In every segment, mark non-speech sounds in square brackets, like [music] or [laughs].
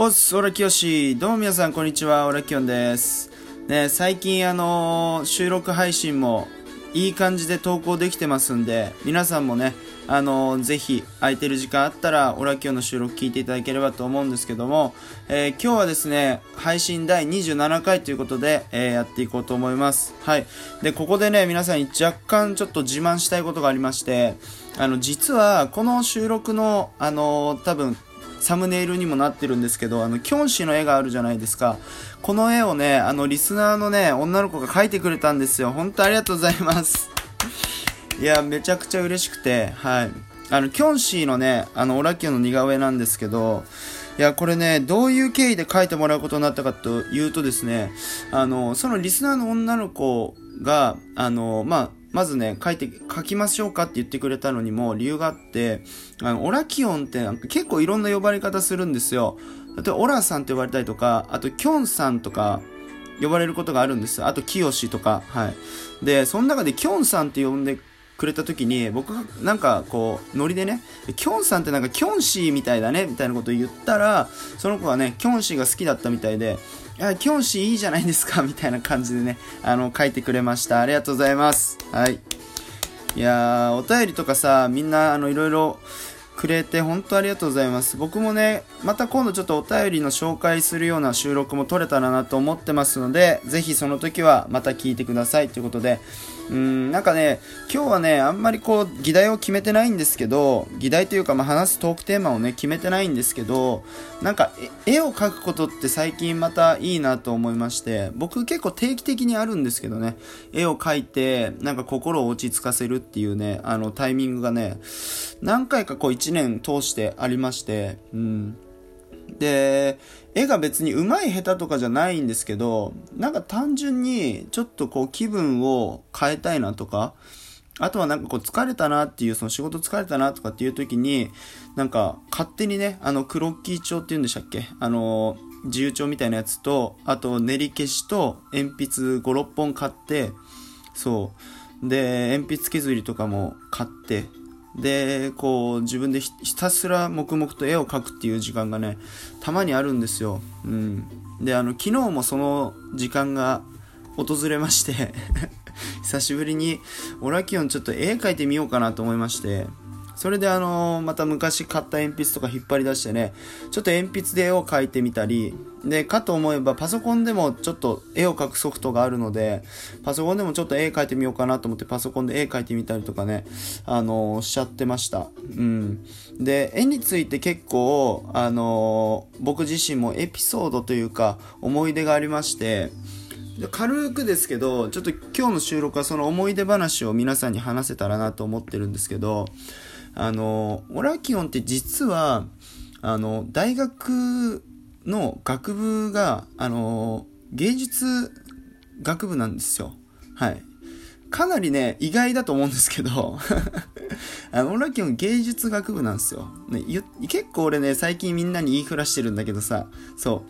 おっす、オラキヨシ。どうも皆さん、こんにちは。オラキヨンです。ね、最近、あのー、収録配信もいい感じで投稿できてますんで、皆さんもね、あのー、ぜひ、空いてる時間あったら、オラキヨンの収録聞いていただければと思うんですけども、えー、今日はですね、配信第27回ということで、えー、やっていこうと思います。はい。で、ここでね、皆さんに若干ちょっと自慢したいことがありまして、あの、実は、この収録の、あの多分、サムネイルにもなってるんですけど、あの、キョンシーの絵があるじゃないですか。この絵をね、あの、リスナーのね、女の子が描いてくれたんですよ。本当ありがとうございます。[laughs] いや、めちゃくちゃ嬉しくて、はい。あの、キョンシーのね、あの、オラキオの似顔絵なんですけど、いや、これね、どういう経緯で描いてもらうことになったかというとですね、あの、そのリスナーの女の子が、あの、まあ、まずね、書いて、書きましょうかって言ってくれたのにも理由があって、あの、オラキオンって結構いろんな呼ばれ方するんですよ。例えば、オラさんって呼ばれたりとか、あと、キョンさんとか、呼ばれることがあるんです。あと、キヨシとか、はい。で、その中でキョンさんって呼んでくれた時に、僕がなんかこう、ノリでね、キョンさんってなんかキョンシーみたいだね、みたいなことを言ったら、その子はね、キョンシーが好きだったみたいで、いや、キョンシーいいじゃないですか、みたいな感じでね、あの、書いてくれました。ありがとうございます。はい。いやー、お便りとかさ、みんな、あの、いろいろくれて、本当ありがとうございます。僕もね、また今度ちょっとお便りの紹介するような収録も撮れたらなと思ってますので、ぜひその時はまた聞いてくださいということで、うん、なんかね、今日はね、あんまりこう、議題を決めてないんですけど、議題というか、まあ、話すトークテーマをね、決めてないんですけど、なんか、絵を描くことって最近またいいなと思いまして、僕結構定期的にあるんですけどね、絵を描いて、なんか心を落ち着かせるっていうね、あの、タイミングがね、何回かこう1年通してありまして、うん。で、絵が別に上手い下手とかじゃないんですけど、なんか単純にちょっとこう気分を変えたいなとか、あとはなんかこう疲れたなっていう、その仕事疲れたなとかっていう時に、なんか勝手にね、あのクロッキー帳って言うんでしたっけ？あの、自由帳みたいなやつと、あと練り消しと鉛筆5、6本買って、そう。で、鉛筆削りとかも買って、で、こう、自分でひたすら黙々と絵を描くっていう時間がね、たまにあるんですよ。うん。で、あの、昨日もその時間が訪れまして [laughs] 久しぶりに、オラキオンちょっと絵描いてみようかなと思いまして、それであのー、また昔買った鉛筆とか引っ張り出してね、ちょっと鉛筆で絵を描いてみたり、で、かと思えばパソコンでもちょっと絵を描くソフトがあるので、パソコンでもちょっと絵描いてみようかなと思ってパソコンで絵描いてみたりとかね、あのー、しちゃってました。うん。で、絵について結構、あのー、僕自身もエピソードというか思い出がありまして、軽くですけど、ちょっと今日の収録はその思い出話を皆さんに話せたらなと思ってるんですけど、あの、オラキオンって実は、あの、大学の学部が、あの、芸術学部なんですよ。はい。かなりね、意外だと思うんですけど [laughs] あの、オラキオン芸術学部なんですよ。ね、結構俺ね、最近みんなに言いふらしてるんだけどさ、そ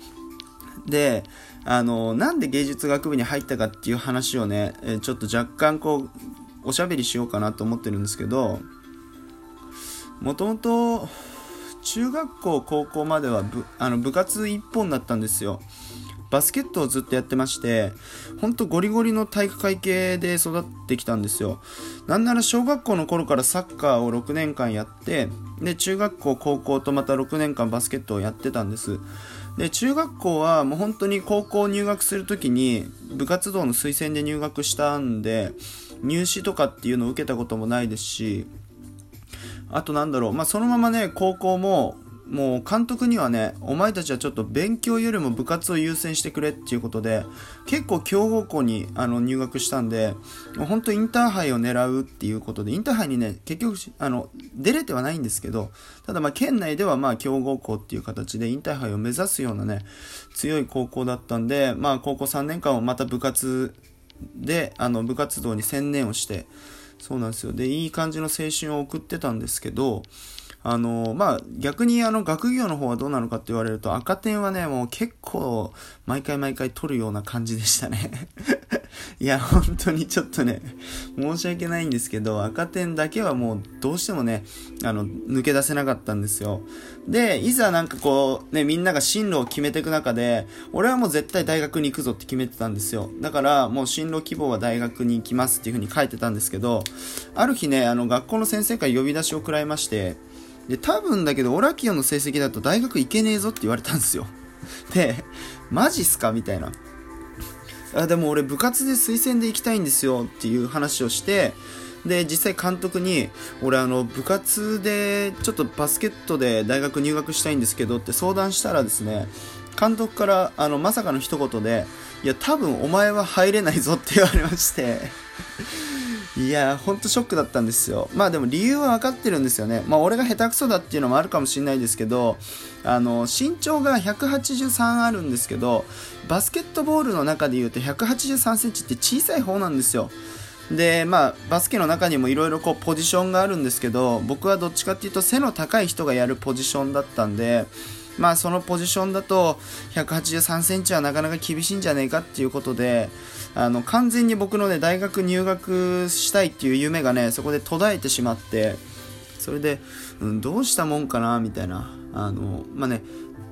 う。で、あの、なんで芸術学部に入ったかっていう話をね、ちょっと若干こう、おしゃべりしようかなと思ってるんですけど、もともと中学校高校までは部あの部活一本だったんですよ。バスケットをずっとやってましてほんとゴリゴリの体育会系で育ってきたんですよ。なんなら小学校の頃からサッカーを6年間やってで中学校高校とまた6年間バスケットをやってたんです。で中学校はもう本当に高校入学するときに部活動の推薦で入学したんで入試とかっていうのを受けたこともないですしあとなんだろう、まあ、そのままね、高校も、もう監督にはね、お前たちはちょっと勉強よりも部活を優先してくれっていうことで、結構強豪校にあの入学したんで、本当インターハイを狙うっていうことで、インターハイにね、結局、あの、出れてはないんですけど、ただまあ県内ではまあ強豪校っていう形でインターハイを目指すようなね、強い高校だったんで、まあ高校3年間をまた部活で、あの部活動に専念をして、そうなんですよ。で、いい感じの青春を送ってたんですけど、あの、まあ、逆にあの、学業の方はどうなのかって言われると、赤点はね、もう結構、毎回毎回取るような感じでしたねいや、本当にちょっとね、申し訳ないんですけど、赤点だけはもうどうしてもね、あの、抜け出せなかったんですよ。で、いざなんかこう、ね、みんなが進路を決めていく中で、俺はもう絶対大学に行くぞって決めてたんですよ。だから、もう進路希望は大学に行きますっていう風に書いてたんですけど、ある日ね、あの、学校の先生から呼び出しを食らいまして、で、多分だけど、オラキオの成績だと大学行けねえぞって言われたんですよ。で、マジっすかみたいな。あでも俺部活で推薦で行きたいんですよっていう話をしてで実際監督に俺あの部活でちょっとバスケットで大学入学したいんですけどって相談したらですね監督からあのまさかの一言でいや多分お前は入れないぞって言われまして。いやほんとショックだったんですよ。まあでも理由は分かってるんですよね。まあ俺が下手くそだっていうのもあるかもしれないですけどあの身長が183あるんですけどバスケットボールの中でいうと183センチって小さい方なんですよ。でまあバスケの中にもいろいろポジションがあるんですけど僕はどっちかっていうと背の高い人がやるポジションだったんでまあそのポジションだと183センチはなかなか厳しいんじゃねえかっていうことであの完全に僕のね大学入学したいっていう夢がねそこで途絶えてしまってそれで、うん、どうしたもんかなみたいなあのまあね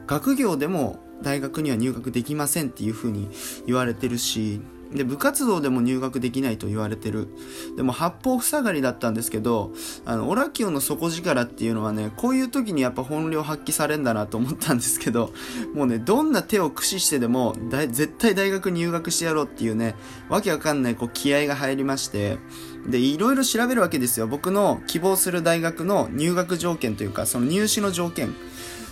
学業でも大学には入学できませんっていう風に言われてるしで部活動でも入学できないと言われてる。でも八方塞がりだったんですけどあのオラキオの底力っていうのはねこういう時にやっぱ本領発揮されんだなと思ったんですけどもうねどんな手を駆使してでも絶対大学入学してやろうっていうねわけわかんないこう気合が入りましてでいろいろ調べるわけですよ。僕の希望する大学の入学条件というかその入試の条件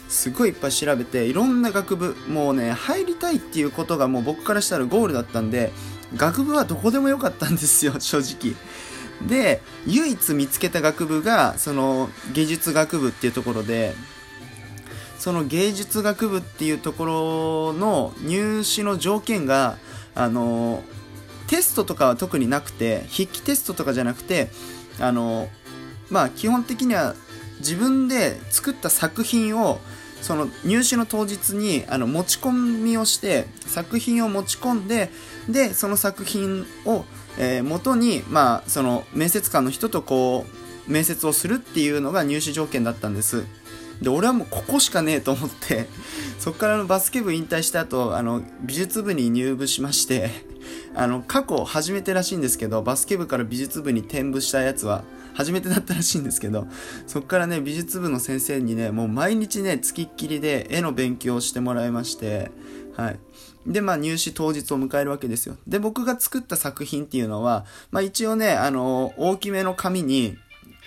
すごいいっぱい調べていろんな学部もうね入りたいっていうことがもう僕からしたらゴールだったんで学部はどこでもよかったんですよ [laughs] 正直。で唯一見つけた学部がその芸術学部っていうところでその芸術学部っていうところの入試の条件があのテストとかは特になくて筆記テストとかじゃなくてあのまあ基本的には自分で作った作品をその入試の当日にあの持ち込みをして作品を持ち込んででその作品を、えー、元に、まあ、その面接官の人とこう面接をするっていうのが入試条件だったんです。で俺はもうここしかねえと思って [laughs] そこからのバスケ部引退した後あの美術部に入部しまして [laughs] あの過去初めてらしいんですけどバスケ部から美術部に転部したやつは初めてだったらしいんですけどそこからね美術部の先生にねもう毎日ねつきっきりで絵の勉強をしてもらいましてはい。で、まあ、入試当日を迎えるわけですよ。で、僕が作った作品っていうのは、まあ、一応ね、あの、大きめの紙に、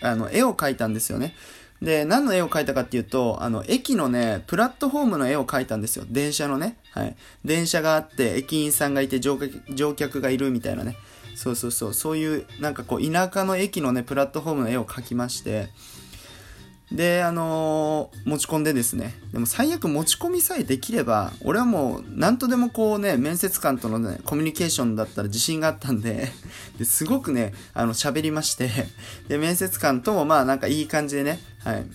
あの、絵を描いたんですよね。で、何の絵を描いたかっていうと、あの、駅のね、プラットフォームの絵を描いたんですよ。電車のね。はい。電車があって、駅員さんがいて乗客、乗客がいるみたいなね。そうそうそう。そういう、なんかこう、田舎の駅のね、プラットフォームの絵を描きまして、で、あのー、持ち込んでですね。でも最悪持ち込みさえできれば、俺はもう何とでもこうね、面接官とのね、コミュニケーションだったら自信があったんで、ですごくね、あの、喋りまして、で、面接官ともまあなんかいい感じでね、はい、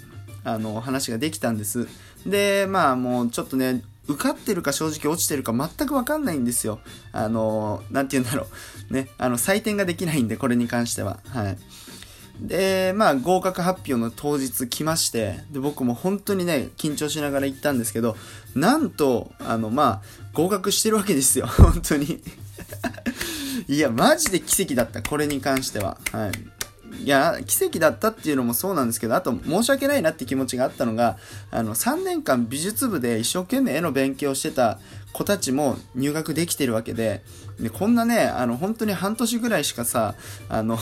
あの、話ができたんです。で、まあもうちょっとね、受かってるか正直落ちてるか全くわかんないんですよ。あのー、なんて言うんだろう。ね、あの、採点ができないんで、これに関しては。はい。で、まあ、合格発表の当日来まして、で、僕も本当にね、緊張しながら行ったんですけど、なんと、あの、まあ、合格してるわけですよ、[laughs] 本当に。いや、マジで奇跡だった、これに関しては。はい。いや、奇跡だったっていうのもそうなんですけど、あと申し訳ないなって気持ちがあったのが、あの、3年間美術部で一生懸命絵の勉強してた子たちも入学できてるわけで、でこんなね、あの、本当に半年ぐらいしかさ、あの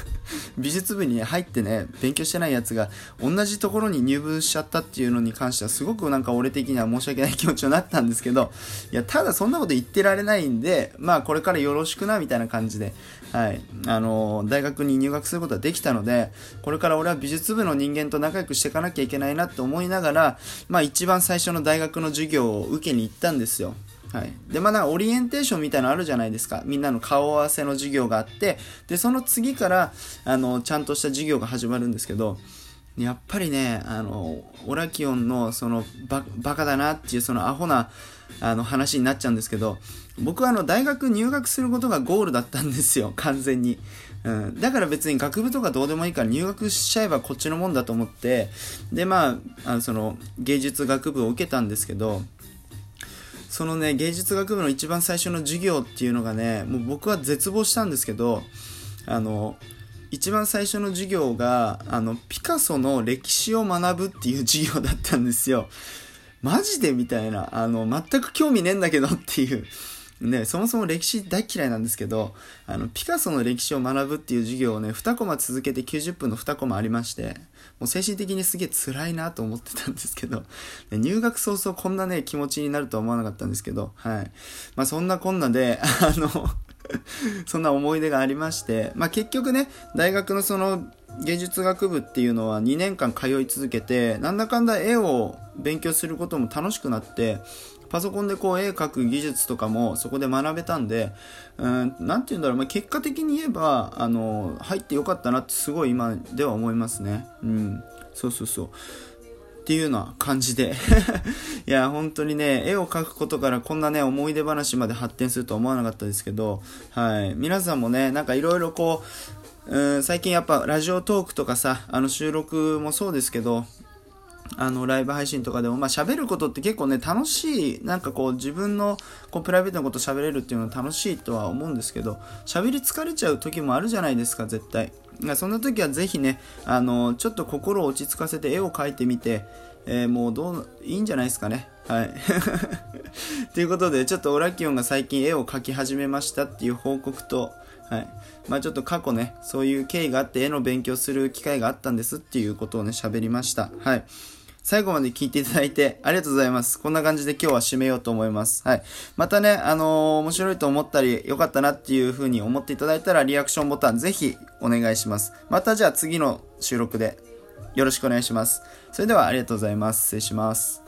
[laughs] 美術部に入ってね、勉強してないやつが、同じところに入部しちゃったっていうのに関しては、すごくなんか俺的には申し訳ない気持ちになったんですけど、いや、ただそんなこと言ってられないんで、まあ、これからよろしくな、みたいな感じで、はい、あの、大学に入学することができたので、これから俺は美術部の人間と仲良くしていかなきゃいけないなって思いながら、まあ、一番最初の大学の授業を受けに行ったんですよ。はい。で、まあ、なんかオリエンテーションみたいなのあるじゃないですか。みんなの顔合わせの授業があって、で、その次から、あの、ちゃんとした授業が始まるんですけど、やっぱりね、あの、オラキオンのそのババカだなっていうそのアホなあの話になっちゃうんですけど、僕はあの大学入学することがゴールだったんですよ、完全に。うん、だから別に学部とかどうでもいいから入学しちゃえばこっちのもんだと思って、で、まあ、あのその芸術学部を受けたんですけど、そのね、芸術学部の一番最初の授業っていうのがね、もう僕は絶望したんですけど、あの、一番最初の授業が、あの、ピカソの歴史を学ぶっていう授業だったんですよ。マジでみたいな。あの、全く興味ねえんだけどっていう。ね、そもそも歴史大嫌いなんですけど、あの、ピカソの歴史を学ぶっていう授業をね、2コマ続けて90分の2コマありまして、もう精神的にすげえ辛いなと思ってたんですけど、入学早々こんなね、気持ちになるとは思わなかったんですけど、はい。まあそんなこんなで、あの [laughs] そんな思い出がありまして、まあ、結局ね、大学のその芸術学部っていうのは2年間通い続けて、なんだかんだ絵を勉強することも楽しくなって、パソコンでこう絵描く技術とかもそこで学べたんで、うん、て言うんだろう、まあ、結果的に言えば、あの、入ってよかったなってすごい今では思いますね。うん。そうそうそう。っていうような感じで [laughs] いや、本当にね、絵を描くことからこんなね、思い出話まで発展するとは思わなかったですけど、はい。皆さんもね、なんかいろいろこう、うん、最近やっぱラジオトークとかさ、あの収録もそうですけど、あの、ライブ配信とかでも、まあ、喋ることって結構ね、楽しい、なんかこう、自分の、こう、プライベートなこと喋れるっていうのは楽しいとは思うんですけど、喋り疲れちゃう時もあるじゃないですか、絶対。そんな時はぜひね、あの、ちょっと心を落ち着かせて絵を描いてみて、えー、もうどう、いいんじゃないですかね。はい。[laughs] ということで、ちょっとオラキオンが最近絵を描き始めましたっていう報告と、はい。まあちょっと過去ね、そういう経緯があって絵の勉強する機会があったんですっていうことをね、喋りました。はい。最後まで聞いていただいてありがとうございます。こんな感じで今日は締めようと思います。はい。またね、あのー、面白いと思ったり、良かったなっていう風に思っていただいたら、リアクションボタンぜひお願いします。またじゃあ次の収録でよろしくお願いします。それではありがとうございます。失礼します。